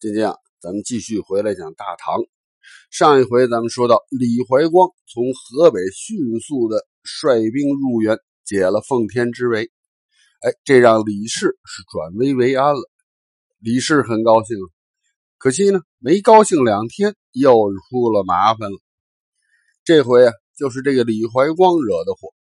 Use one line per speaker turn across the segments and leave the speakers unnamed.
今天啊，咱们继续回来讲大唐。上一回咱们说到，李怀光从河北迅速的率兵入援，解了奉天之围。哎，这让李氏是转危为安了。李氏很高兴，可惜呢，没高兴两天，又出了麻烦了。这回啊，就是这个李怀光惹的祸。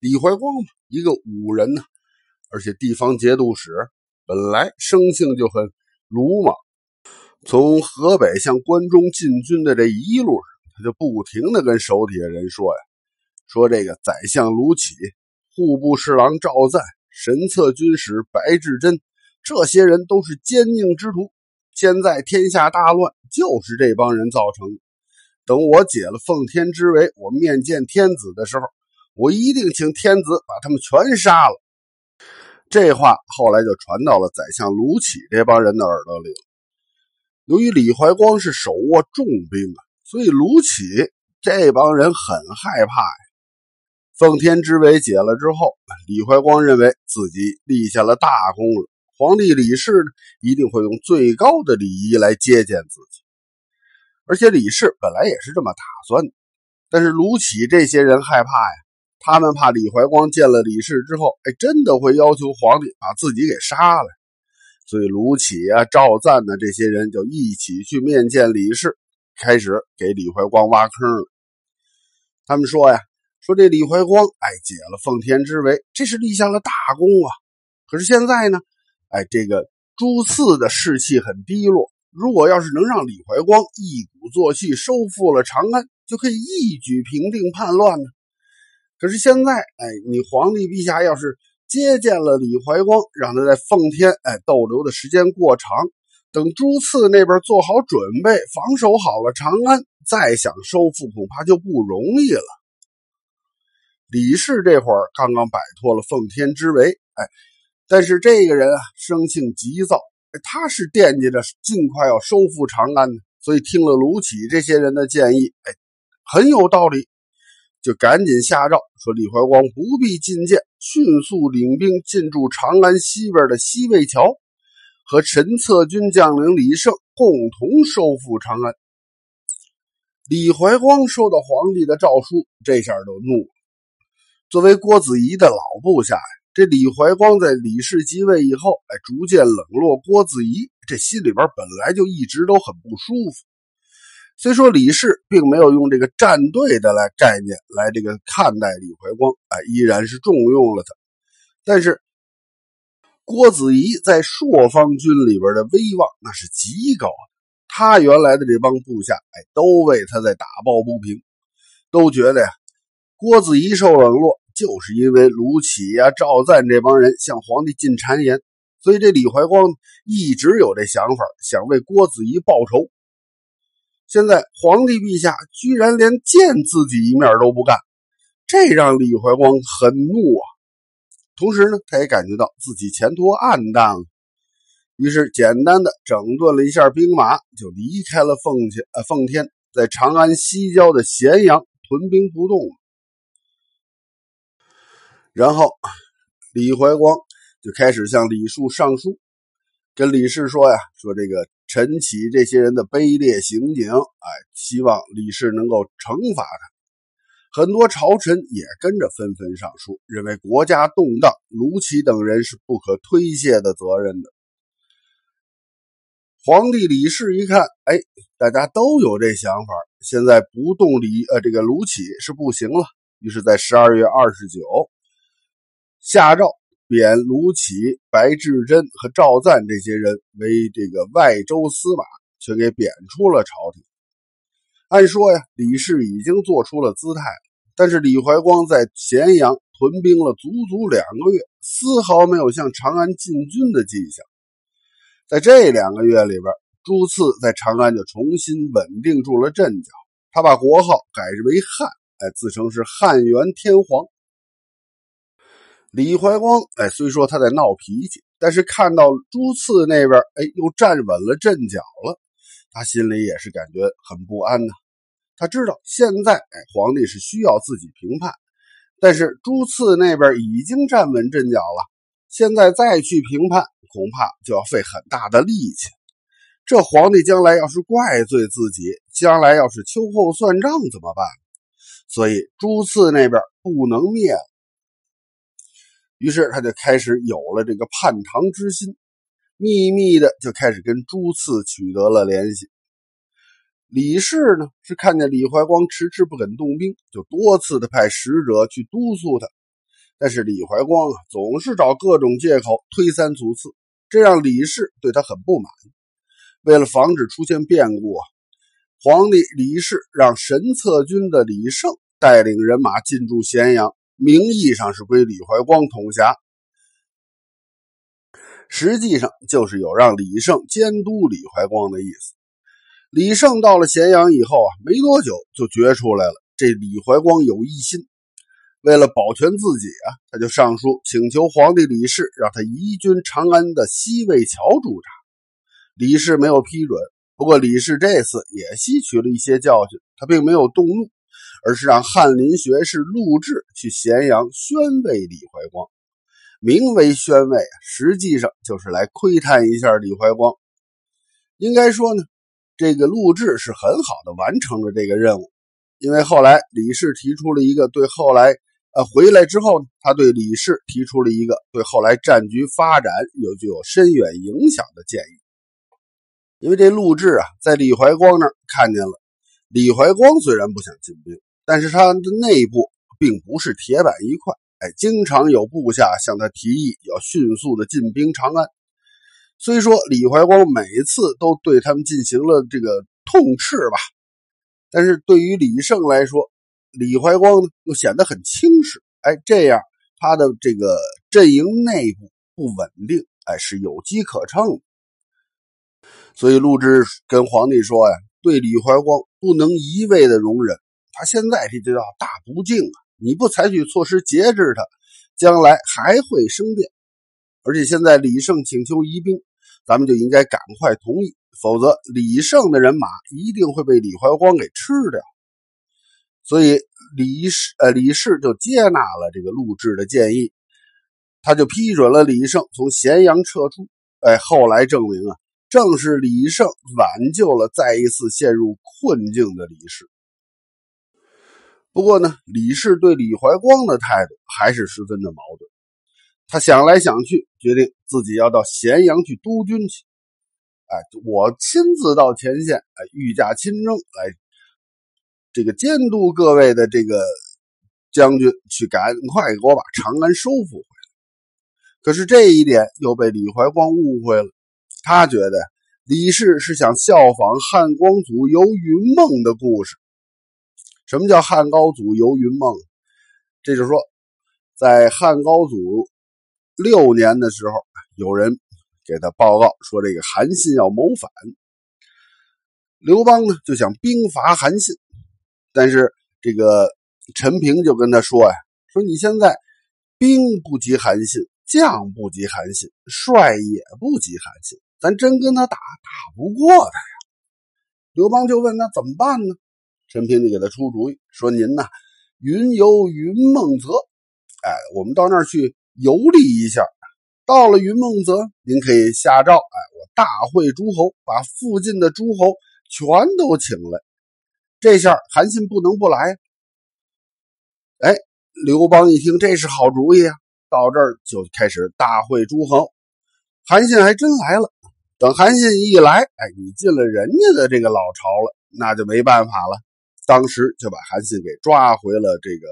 李怀光嘛，一个武人呢，而且地方节度使，本来生性就很鲁莽。从河北向关中进军的这一路上，他就不停的跟手底下人说呀：“说这个宰相卢杞、户部侍郎赵赞、神策军使白志贞，这些人都是奸佞之徒。现在天下大乱，就是这帮人造成的。等我解了奉天之围，我面见天子的时候，我一定请天子把他们全杀了。”这话后来就传到了宰相卢杞这帮人的耳朵里了。由于李怀光是手握重兵啊，所以卢杞这帮人很害怕呀。奉天之围解了之后，李怀光认为自己立下了大功了，皇帝李氏一定会用最高的礼仪来接见自己。而且李氏本来也是这么打算的，但是卢杞这些人害怕呀，他们怕李怀光见了李氏之后，哎，真的会要求皇帝把自己给杀了。所以卢杞啊、赵赞呢，这些人就一起去面见李氏，开始给李怀光挖坑了。他们说呀，说这李怀光哎解了奉天之围，这是立下了大功啊。可是现在呢，哎，这个朱四的士气很低落。如果要是能让李怀光一鼓作气收复了长安，就可以一举平定叛乱呢。可是现在，哎，你皇帝陛下要是……接见了李怀光，让他在奉天哎逗留的时间过长，等朱赐那边做好准备，防守好了长安，再想收复恐怕就不容易了。李氏这会儿刚刚摆脱了奉天之围，哎，但是这个人啊生性急躁，他是惦记着尽快要收复长安的，所以听了卢杞这些人的建议，哎，很有道理。就赶紧下诏说：“李怀光不必觐见，迅速领兵进驻长安西边的西魏桥，和陈策军将领李胜共同收复长安。”李怀光收到皇帝的诏书，这下就怒了。作为郭子仪的老部下呀，这李怀光在李氏即位以后，哎，逐渐冷落郭子仪，这心里边本来就一直都很不舒服。虽说李氏并没有用这个站队的来概念来这个看待李怀光，哎，依然是重用了他。但是郭子仪在朔方军里边的威望那是极高的，他原来的这帮部下，哎，都为他在打抱不平，都觉得呀，郭子仪受冷落，就是因为卢杞呀、赵赞这帮人向皇帝进谗言，所以这李怀光一直有这想法，想为郭子仪报仇。现在皇帝陛下居然连见自己一面都不干，这让李怀光很怒啊！同时呢，他也感觉到自己前途暗淡了，于是简单的整顿了一下兵马，就离开了奉天呃奉天，在长安西郊的咸阳屯兵不动了。然后李怀光就开始向李树上书，跟李氏说呀，说这个。陈启这些人的卑劣行径，哎，希望李氏能够惩罚他。很多朝臣也跟着纷纷上书，认为国家动荡，卢杞等人是不可推卸的责任的。皇帝李氏一看，哎，大家都有这想法，现在不动李呃这个卢杞是不行了，于是，在十二月二十九下诏。贬卢杞、白志贞和赵赞这些人为这个外州司马，却给贬出了朝廷。按说呀，李氏已经做出了姿态但是李怀光在咸阳屯兵了足足两个月，丝毫没有向长安进军的迹象。在这两个月里边，朱赐在长安就重新稳定住了阵脚，他把国号改为汉，哎，自称是汉元天皇。李怀光，哎，虽说他在闹脾气，但是看到朱次那边，哎，又站稳了阵脚了，他心里也是感觉很不安呐。他知道现在，哎，皇帝是需要自己评判，但是朱次那边已经站稳阵脚了，现在再去评判，恐怕就要费很大的力气。这皇帝将来要是怪罪自己，将来要是秋后算账怎么办？所以朱次那边不能灭了。于是他就开始有了这个叛唐之心，秘密的就开始跟朱赐取得了联系。李氏呢是看见李怀光迟迟不肯动兵，就多次的派使者去督促他，但是李怀光啊总是找各种借口推三阻四，这让李氏对他很不满。为了防止出现变故啊，皇帝李氏让神策军的李胜带领人马进驻咸阳，名义上是归李怀光统辖，实际上就是有让李胜监督李怀光的意思。李胜到了咸阳以后啊，没多久就觉出来了，这李怀光有异心。为了保全自己啊，他就上书请求皇帝李氏让他移军长安的西魏桥驻扎。李氏没有批准，不过李氏这次也吸取了一些教训，他并没有动怒，而是让翰林学士陆贽去咸阳宣慰李怀光。名为宣慰，实际上就是来窥探一下李怀光。应该说呢。这个陆贽是很好的完成了这个任务，因为后来李氏提出了一个对后来呃回来之后，他对李氏提出了一个对后来战局发展有具有深远影响的建议。因为这陆贽啊，在李怀光那儿看见了，李怀光虽然不想进兵，但是他的内部并不是铁板一块，哎，经常有部下向他提议要迅速的进兵长安。虽说李怀光每次都对他们进行了这个痛斥吧，但是对于李胜来说，李怀光又显得很轻视。哎，这样他的这个阵营内部不稳定，哎，是有机可乘。所以陆贽跟皇帝说呀：“对李怀光不能一味的容忍，他现在这就叫大不敬啊！你不采取措施节制他，将来还会生变。而且现在李胜请求移兵。”咱们就应该赶快同意，否则李胜的人马一定会被李怀光给吃掉。所以李氏呃李氏就接纳了这个陆贽的建议，他就批准了李胜从咸阳撤出。哎，后来证明啊，正是李胜挽救了再一次陷入困境的李氏。不过呢，李氏对李怀光的态度还是十分的矛盾。他想来想去，决定自己要到咸阳去督军去。哎，我亲自到前线，哎，御驾亲征来，这个监督各位的这个将军，去赶快给我把长安收复回来。可是这一点又被李怀光误会了，他觉得李氏是想效仿汉光祖游云梦的故事。什么叫汉高祖游云梦？这就是说，在汉高祖。六年的时候，有人给他报告说，这个韩信要谋反。刘邦呢就想兵伐韩信，但是这个陈平就跟他说呀：“说你现在兵不及韩信，将不及韩信，帅也不及韩信，咱真跟他打，打不过他呀。”刘邦就问：“那怎么办呢？”陈平就给他出主意说：“您呐，云游云梦泽，哎，我们到那儿去。”游历一下，到了云梦泽，您可以下诏，哎，我大会诸侯，把附近的诸侯全都请来。这下韩信不能不来。哎，刘邦一听，这是好主意啊！到这儿就开始大会诸侯。韩信还真来了。等韩信一来，哎，你进了人家的这个老巢了，那就没办法了。当时就把韩信给抓回了这个。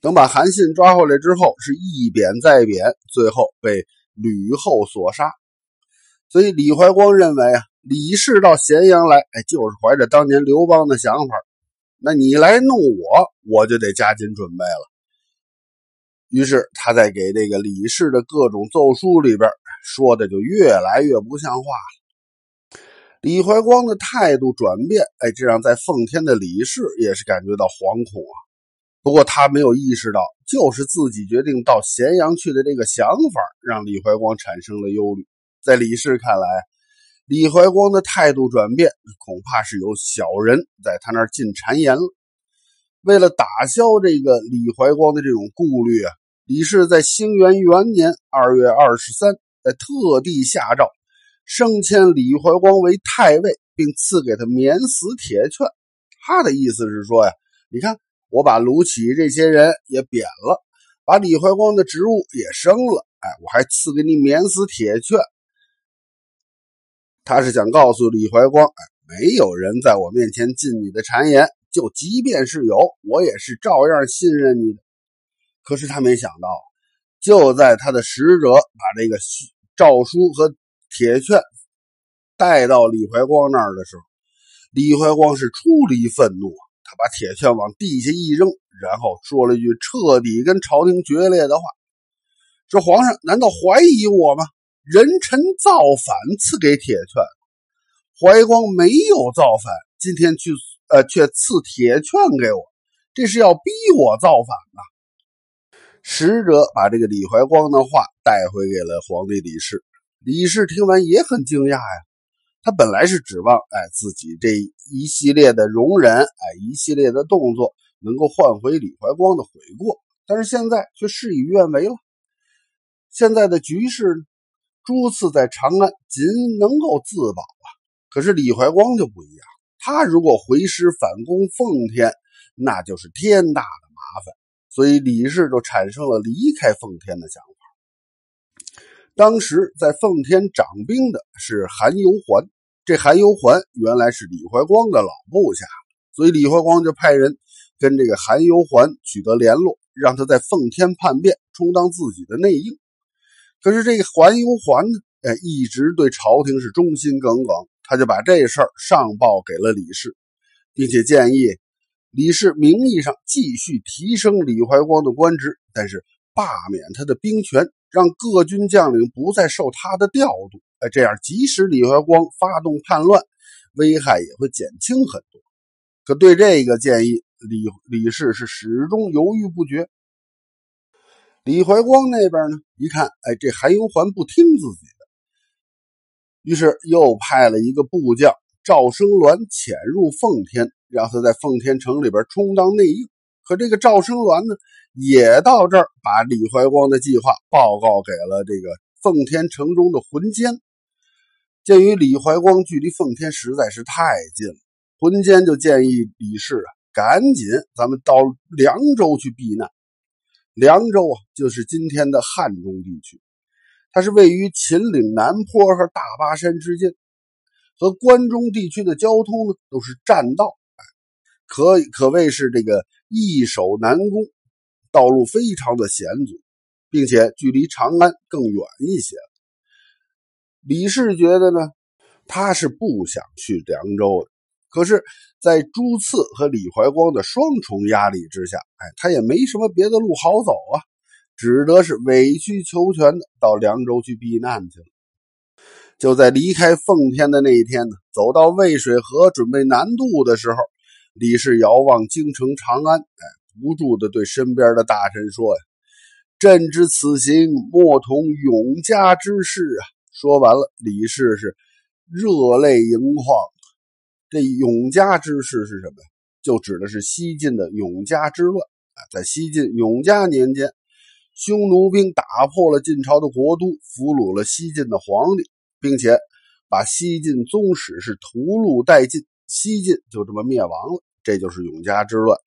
等把韩信抓回来之后，是一贬再贬，最后被吕后所杀。所以李怀光认为啊，李氏到咸阳来，哎，就是怀着当年刘邦的想法。那你来弄我，我就得加紧准备了。于是他在给这个李氏的各种奏书里边说的就越来越不像话了。李怀光的态度转变，哎，这让在奉天的李氏也是感觉到惶恐啊。不过他没有意识到，就是自己决定到咸阳去的这个想法，让李怀光产生了忧虑。在李氏看来，李怀光的态度转变，恐怕是有小人在他那儿进谗言了。为了打消这个李怀光的这种顾虑啊，李氏在兴元元年二月二十三，在特地下诏，升迁李怀光为太尉，并赐给他免死铁券。他的意思是说呀，你看我把卢杞这些人也贬了，把李怀光的职务也升了，哎，我还赐给你免死铁券。他是想告诉李怀光，哎，没有人在我面前进你的谗言，就即便是有，我也是照样信任你的。可是他没想到，就在他的使者把这个诏书和铁券带到李怀光那儿的时候。李怀光是出离愤怒，他把铁券往地下一扔，然后说了一句彻底跟朝廷决裂的话：“说皇上难道怀疑我吗？人臣造反赐给铁券，怀光没有造反，今天去呃却赐铁券给我，这是要逼我造反呐！”使者把这个李怀光的话带回给了皇帝李氏，李氏听完也很惊讶呀。他本来是指望，哎，自己这一系列的容忍，哎，一系列的动作能够换回李怀光的悔过，但是现在却事与愿违了。现在的局势，朱次在长安仅能够自保啊，可是李怀光就不一样，他如果回师反攻奉天，那就是天大的麻烦，所以李氏就产生了离开奉天的想法。当时在奉天掌兵的是韩尤环。这韩尤环原来是李怀光的老部下，所以李怀光就派人跟这个韩尤环取得联络，让他在奉天叛变，充当自己的内应。可是这个韩尤环呢，哎，一直对朝廷是忠心耿耿，他就把这事儿上报给了李氏，并且建议李氏名义上继续提升李怀光的官职，但是罢免他的兵权，让各军将领不再受他的调度。哎，这样即使李怀光发动叛乱，危害也会减轻很多。可对这个建议，李李氏是始终犹豫不决。李怀光那边呢，一看，哎，这韩尤环不听自己的，于是又派了一个部将赵生鸾潜入奉天，让他在奉天城里边充当内应。可这个赵生鸾呢，也到这儿把李怀光的计划报告给了这个奉天城中的浑监。鉴于李怀光距离奉天实在是太近了，浑监就建议李氏啊，赶紧咱们到凉州去避难。凉州啊，就是今天的汉中地区，它是位于秦岭南坡和大巴山之间，和关中地区的交通呢都是栈道，可可谓是这个易守难攻，道路非常的险阻，并且距离长安更远一些。李氏觉得呢，他是不想去凉州的，可是，在朱次和李怀光的双重压力之下，哎，他也没什么别的路好走啊，只得是委曲求全的到凉州去避难去了。就在离开奉天的那一天呢，走到渭水河准备南渡的时候，李氏遥望京城长安，哎，不住的对身边的大臣说呀：“朕知此行莫同永嘉之事啊。”说完了，李氏是热泪盈眶。这永嘉之事是什么？就指的是西晋的永嘉之乱啊！在西晋永嘉年间，匈奴兵打破了晋朝的国都，俘虏了西晋的皇帝，并且把西晋宗室是屠戮殆尽，西晋就这么灭亡了。这就是永嘉之乱。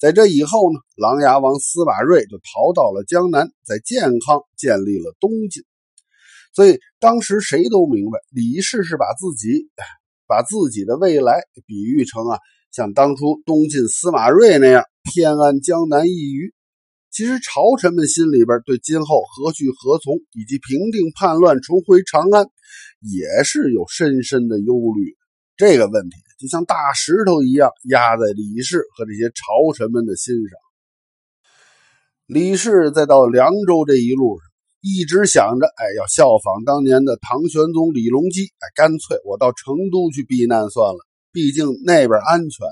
在这以后呢，琅琊王司马睿就逃到了江南，在建康建立了东晋。所以当时谁都明白，李氏是把自己把自己的未来比喻成啊，像当初东晋司马睿那样偏安江南一隅。其实朝臣们心里边对今后何去何从，以及平定叛乱、重回长安，也是有深深的忧虑。这个问题就像大石头一样压在李氏和这些朝臣们的心上。李氏再到凉州这一路上。一直想着，哎，要效仿当年的唐玄宗李隆基，哎，干脆我到成都去避难算了，毕竟那边安全。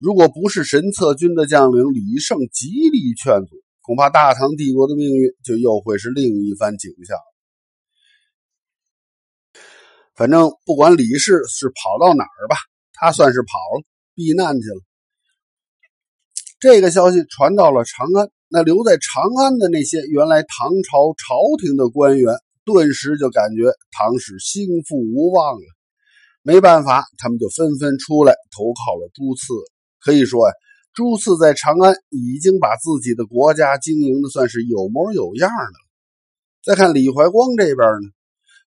如果不是神策军的将领李胜极力劝阻，恐怕大唐帝国的命运就又会是另一番景象。反正不管李氏是跑到哪儿吧，他算是跑了，避难去了。这个消息传到了长安。那留在长安的那些原来唐朝朝廷的官员，顿时就感觉唐氏兴复无望了。没办法，他们就纷纷出来投靠了朱次。可以说呀，朱次在长安已经把自己的国家经营的算是有模有样的了。再看李怀光这边呢，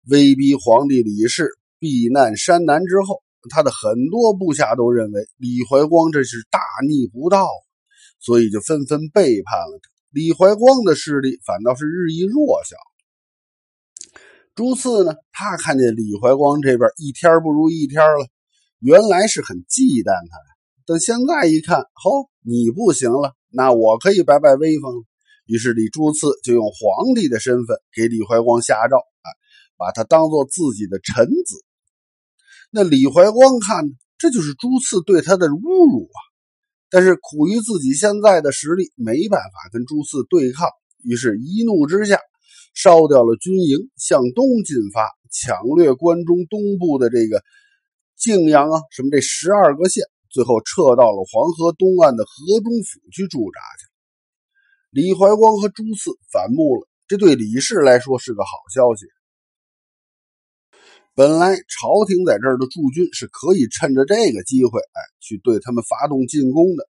威逼皇帝李氏避难山南之后，他的很多部下都认为李怀光这是大逆不道，所以就纷纷背叛了他。李怀光的势力反倒是日益弱小。朱次呢？他看见李怀光这边一天不如一天了，原来是很忌惮他。等现在一看，吼，你不行了，那我可以摆摆威风。于是李朱次就用皇帝的身份给李怀光下诏，把他当做自己的臣子。那李怀光看，这就是朱次对他的侮辱啊！但是苦于自己现在的实力，没办法跟朱次对抗，于是一怒之下。烧掉了军营，向东进发，抢掠关中东部的这个泾阳啊，什么这十二个县，最后撤到了黄河东岸的河中府去驻扎去。李怀光和朱次反目了，这对李氏来说是个好消息。本来朝廷在这儿的驻军是可以趁着这个机会，哎，去对他们发动进攻的。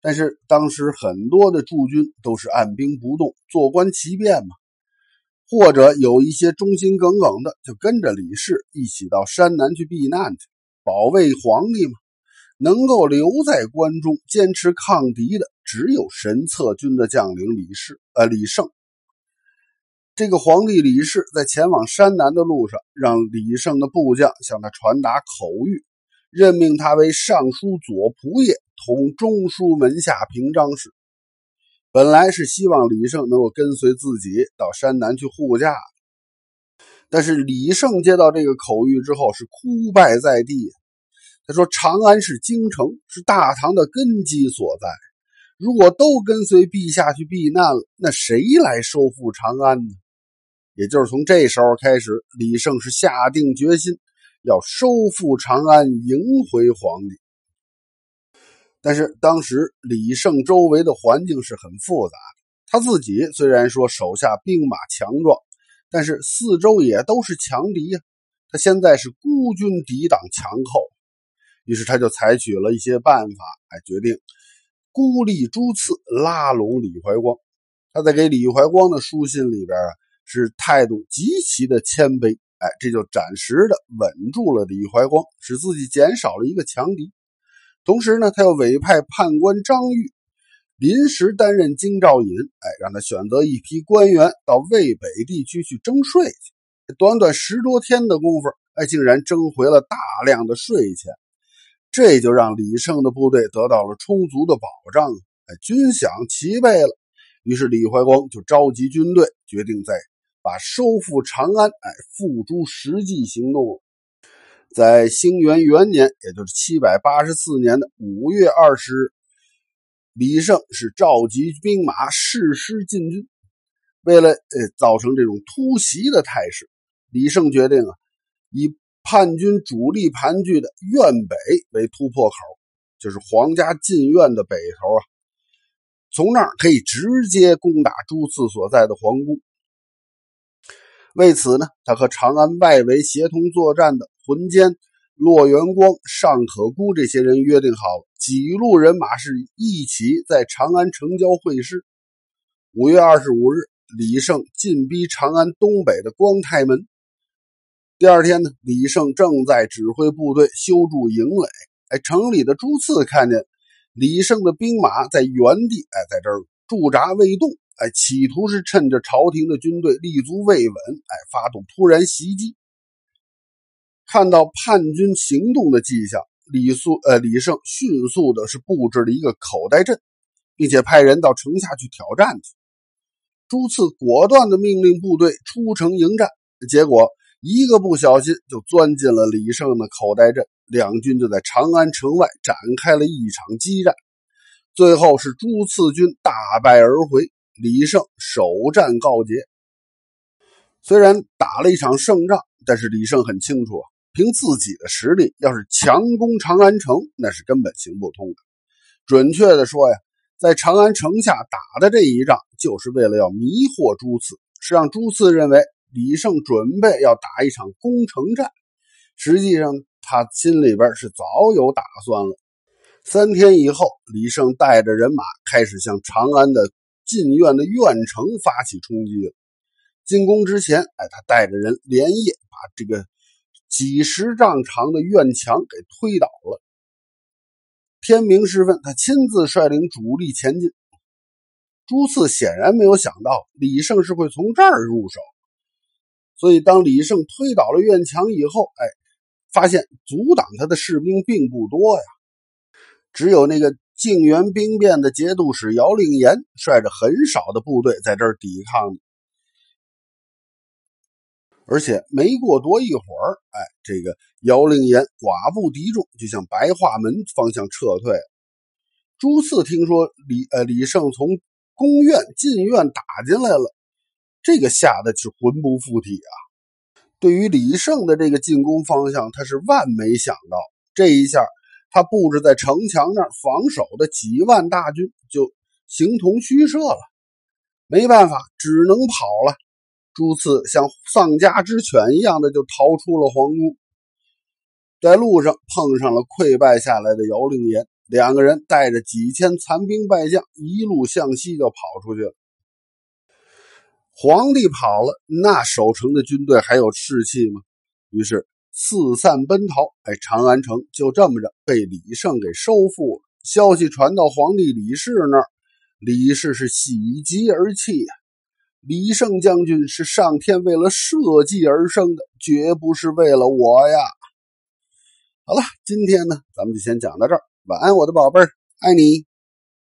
但是当时很多的驻军都是按兵不动，坐观其变嘛。或者有一些忠心耿耿的，就跟着李氏一起到山南去避难去，保卫皇帝嘛。能够留在关中坚持抗敌的，只有神策军的将领李氏，呃，李胜。这个皇帝李氏在前往山南的路上，让李胜的部将向他传达口谕，任命他为尚书左仆射，统中书门下平章事。本来是希望李胜能够跟随自己到山南去护驾，但是李胜接到这个口谕之后是哭拜在地。他说：“长安是京城，是大唐的根基所在。如果都跟随陛下去避难了，那谁来收复长安呢？”也就是从这时候开始，李胜是下定决心要收复长安，迎回皇帝。但是当时李胜周围的环境是很复杂，他自己虽然说手下兵马强壮，但是四周也都是强敌呀。他现在是孤军抵挡强寇，于是他就采取了一些办法，哎，决定孤立朱次，拉拢李怀光。他在给李怀光的书信里边啊，是态度极其的谦卑，哎，这就暂时的稳住了李怀光，使自己减少了一个强敌。同时呢，他又委派判官张玉临时担任京兆尹，哎，让他选择一批官员到渭北地区去征税去。短短十多天的功夫，哎，竟然征回了大量的税钱，这就让李胜的部队得到了充足的保障，哎，军饷齐备了。于是李怀光就召集军队，决定在把收复长安，哎，付诸实际行动了。在兴元元年，也就是七百八十四年的五月二十日，李胜是召集兵马誓师进军。为了呃造成这种突袭的态势，李胜决定啊，以叛军主力盘踞的苑北为突破口，就是皇家禁苑的北头啊，从那儿可以直接攻打朱次所在的皇宫。为此呢，他和长安外围协同作战的浑坚、骆元光、尚可孤这些人约定好，几路人马是一起在长安城郊会师。五月二十五日，李胜进逼长安东北的光泰门。第二天呢，李胜正在指挥部队修筑营垒。哎，城里的朱次看见李胜的兵马在原地，哎，在这儿驻扎未动。哎，企图是趁着朝廷的军队立足未稳，哎，发动突然袭击。看到叛军行动的迹象，李素呃李胜迅速的是布置了一个口袋阵，并且派人到城下去挑战去。朱次果断的命令部队出城迎战，结果一个不小心就钻进了李胜的口袋阵，两军就在长安城外展开了一场激战，最后是朱次军大败而回。李胜首战告捷，虽然打了一场胜仗，但是李胜很清楚啊，凭自己的实力，要是强攻长安城，那是根本行不通的。准确的说呀，在长安城下打的这一仗，就是为了要迷惑朱次，是让朱次认为李胜准备要打一场攻城战。实际上，他心里边是早有打算了。三天以后，李胜带着人马开始向长安的进院的院城发起冲击了。进攻之前，哎，他带着人连夜把这个几十丈长的院墙给推倒了。天明时分，他亲自率领主力前进。朱次显然没有想到李胜是会从这儿入手，所以当李胜推倒了院墙以后，哎，发现阻挡他的士兵并不多呀，只有那个靖元兵变的节度使姚令言率着很少的部队在这儿抵抗。而且没过多一会儿，哎，这个姚令言寡不敌众，就向白化门方向撤退。朱四听说李呃李胜从宫院进院打进来了，这个吓得是魂不附体啊！对于李胜的这个进攻方向，他是万没想到。这一下，他布置在城墙那儿防守的几万大军就形同虚设了。没办法，只能跑了。朱次像丧家之犬一样的就逃出了皇宫，在路上碰上了溃败下来的姚令言。两个人带着几千残兵败将，一路向西就跑出去了。皇帝跑了，那守城的军队还有士气吗？于是四散奔逃。哎，长安城就这么着被李胜给收复了。消息传到皇帝李氏那儿，李氏是喜极而泣呀。李胜将军是上天为了社稷而生的，绝不是为了我呀。好了，今天呢，咱们就先讲到这儿。晚安，我的宝贝儿，爱你。